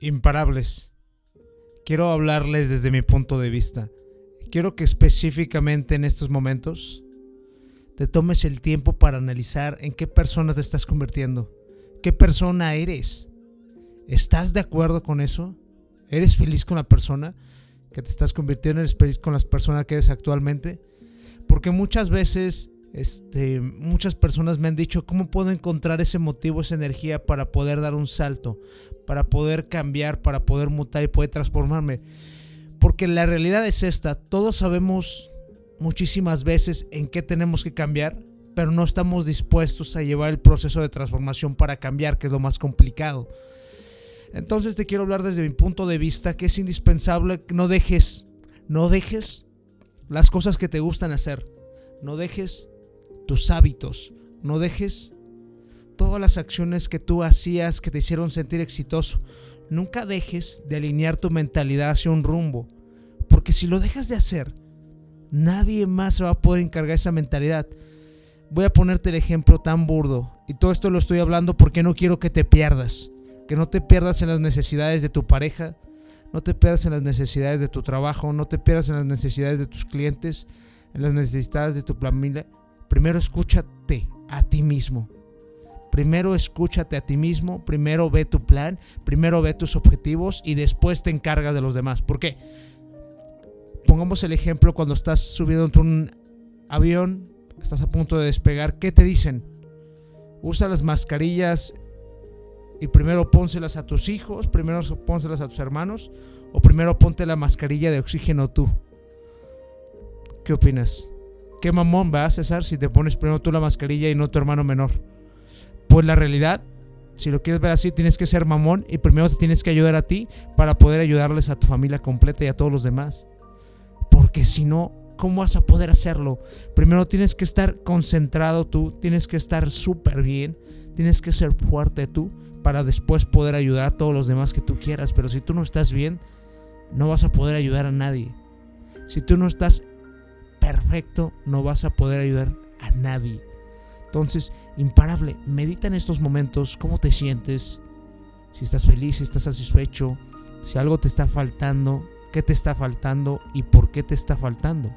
imparables. Quiero hablarles desde mi punto de vista. Quiero que específicamente en estos momentos te tomes el tiempo para analizar en qué persona te estás convirtiendo. ¿Qué persona eres? ¿Estás de acuerdo con eso? ¿Eres feliz con la persona que te estás convirtiendo? ¿Eres feliz con las personas que eres actualmente? Porque muchas veces este, muchas personas me han dicho cómo puedo encontrar ese motivo, esa energía para poder dar un salto, para poder cambiar, para poder mutar y poder transformarme. Porque la realidad es esta, todos sabemos muchísimas veces en qué tenemos que cambiar, pero no estamos dispuestos a llevar el proceso de transformación para cambiar, que es lo más complicado. Entonces te quiero hablar desde mi punto de vista que es indispensable que no dejes, no dejes las cosas que te gustan hacer, no dejes tus hábitos, no dejes todas las acciones que tú hacías que te hicieron sentir exitoso. Nunca dejes de alinear tu mentalidad hacia un rumbo, porque si lo dejas de hacer, nadie más se va a poder encargar esa mentalidad. Voy a ponerte el ejemplo tan burdo, y todo esto lo estoy hablando porque no quiero que te pierdas, que no te pierdas en las necesidades de tu pareja, no te pierdas en las necesidades de tu trabajo, no te pierdas en las necesidades de tus clientes, en las necesidades de tu familia, Primero escúchate a ti mismo. Primero escúchate a ti mismo, primero ve tu plan, primero ve tus objetivos y después te encargas de los demás. ¿Por qué? Pongamos el ejemplo cuando estás subiendo en un avión, estás a punto de despegar, ¿qué te dicen? Usa las mascarillas y primero pónselas a tus hijos, primero pónselas a tus hermanos o primero ponte la mascarilla de oxígeno tú. ¿Qué opinas? Qué mamón va, César, si te pones primero tú la mascarilla y no tu hermano menor. Pues la realidad, si lo quieres ver así, tienes que ser mamón y primero te tienes que ayudar a ti para poder ayudarles a tu familia completa y a todos los demás. Porque si no, ¿cómo vas a poder hacerlo? Primero tienes que estar concentrado tú, tienes que estar súper bien, tienes que ser fuerte tú para después poder ayudar a todos los demás que tú quieras. Pero si tú no estás bien, no vas a poder ayudar a nadie. Si tú no estás perfecto, no vas a poder ayudar a nadie. Entonces, imparable, medita en estos momentos cómo te sientes, si estás feliz, si estás satisfecho, si algo te está faltando, qué te está faltando y por qué te está faltando.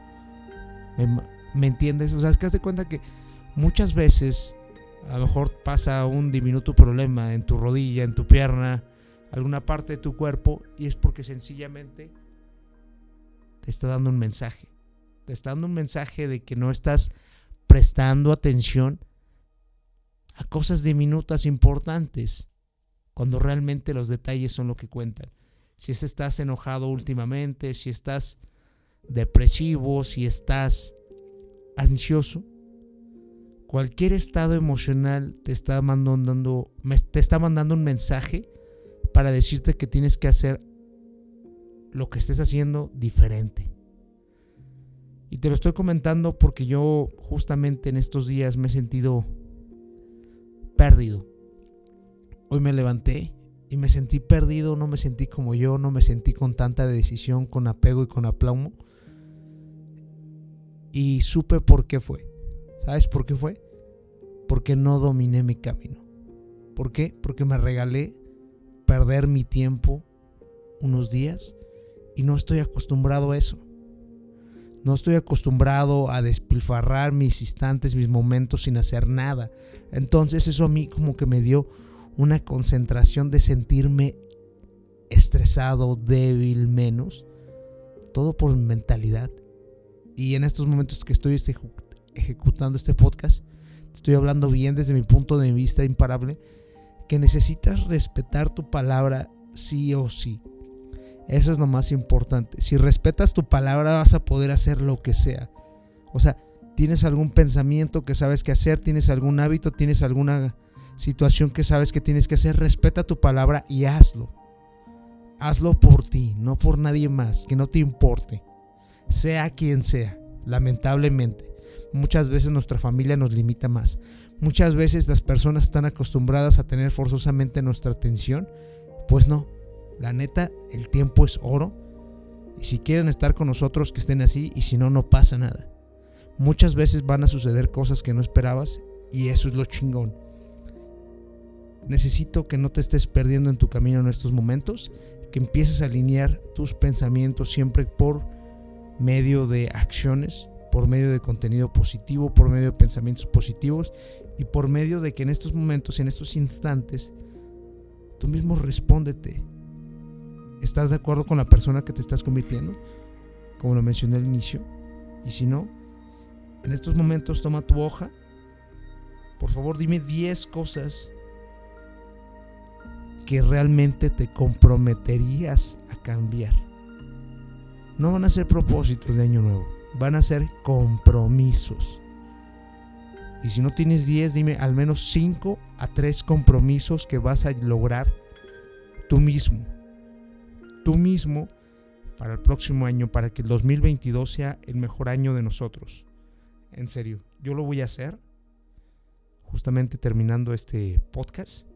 ¿Me, entiendes? O sea, es que haz de cuenta que muchas veces a lo mejor pasa un diminuto problema en tu rodilla, en tu pierna, alguna parte de tu cuerpo y es porque sencillamente te está dando un mensaje te está dando un mensaje de que no estás prestando atención a cosas diminutas importantes, cuando realmente los detalles son lo que cuentan. Si estás enojado últimamente, si estás depresivo, si estás ansioso, cualquier estado emocional te está mandando, te está mandando un mensaje para decirte que tienes que hacer lo que estés haciendo diferente. Y te lo estoy comentando porque yo justamente en estos días me he sentido perdido. Hoy me levanté y me sentí perdido, no me sentí como yo, no me sentí con tanta decisión, con apego y con aplaumo. Y supe por qué fue. ¿Sabes por qué fue? Porque no dominé mi camino. ¿Por qué? Porque me regalé perder mi tiempo unos días y no estoy acostumbrado a eso. No estoy acostumbrado a despilfarrar mis instantes, mis momentos sin hacer nada. Entonces eso a mí como que me dio una concentración de sentirme estresado, débil, menos. Todo por mi mentalidad. Y en estos momentos que estoy este, ejecutando este podcast, estoy hablando bien desde mi punto de vista imparable, que necesitas respetar tu palabra sí o sí. Eso es lo más importante. Si respetas tu palabra vas a poder hacer lo que sea. O sea, tienes algún pensamiento que sabes que hacer, tienes algún hábito, tienes alguna situación que sabes que tienes que hacer, respeta tu palabra y hazlo. Hazlo por ti, no por nadie más, que no te importe. Sea quien sea, lamentablemente. Muchas veces nuestra familia nos limita más. Muchas veces las personas están acostumbradas a tener forzosamente nuestra atención. Pues no, la neta, el tiempo es oro. Y si quieren estar con nosotros, que estén así. Y si no, no pasa nada. Muchas veces van a suceder cosas que no esperabas. Y eso es lo chingón. necesito que no te estés perdiendo en tu camino en estos momentos, que empieces a alinear tus pensamientos siempre por medio de acciones, por medio de contenido positivo, por medio de pensamientos positivos y por medio de que en estos momentos, en estos instantes, tú mismo respóndete. ¿Estás de acuerdo con la persona que te estás convirtiendo? Como lo mencioné al inicio. Y si no, en estos momentos toma tu hoja. Por favor, dime 10 cosas que realmente te comprometerías a cambiar. No van a ser propósitos de año nuevo, van a ser compromisos. Y si no tienes 10, dime al menos 5 a 3 compromisos que vas a lograr tú mismo. Tú mismo para el próximo año, para que el 2022 sea el mejor año de nosotros. En serio, yo lo voy a hacer justamente terminando este podcast.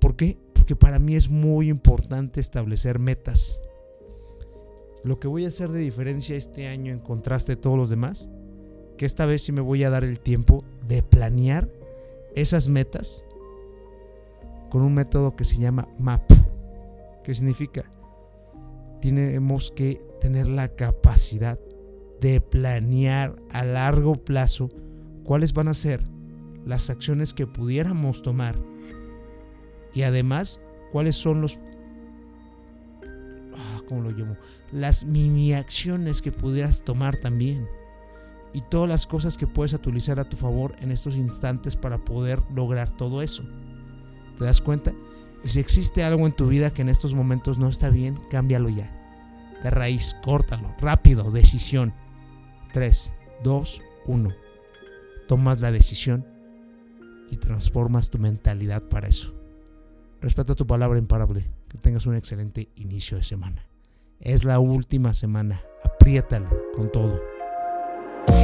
¿Por qué? Porque para mí es muy importante establecer metas. Lo que voy a hacer de diferencia este año en contraste de todos los demás que esta vez sí me voy a dar el tiempo de planear esas metas con un método que se llama MAP. ¿Qué significa? Tenemos que tener la capacidad de planear a largo plazo cuáles van a ser las acciones que pudiéramos tomar y además cuáles son los ah, ¿cómo lo llamo? Las mini acciones que pudieras tomar también y todas las cosas que puedes utilizar a tu favor en estos instantes para poder lograr todo eso. ¿Te das cuenta? Si existe algo en tu vida que en estos momentos no está bien, cámbialo ya. De raíz, córtalo, rápido, decisión. 3, 2, 1. Tomas la decisión y transformas tu mentalidad para eso. Respeta tu palabra imparable. Que tengas un excelente inicio de semana. Es la última semana. Apriétala con todo.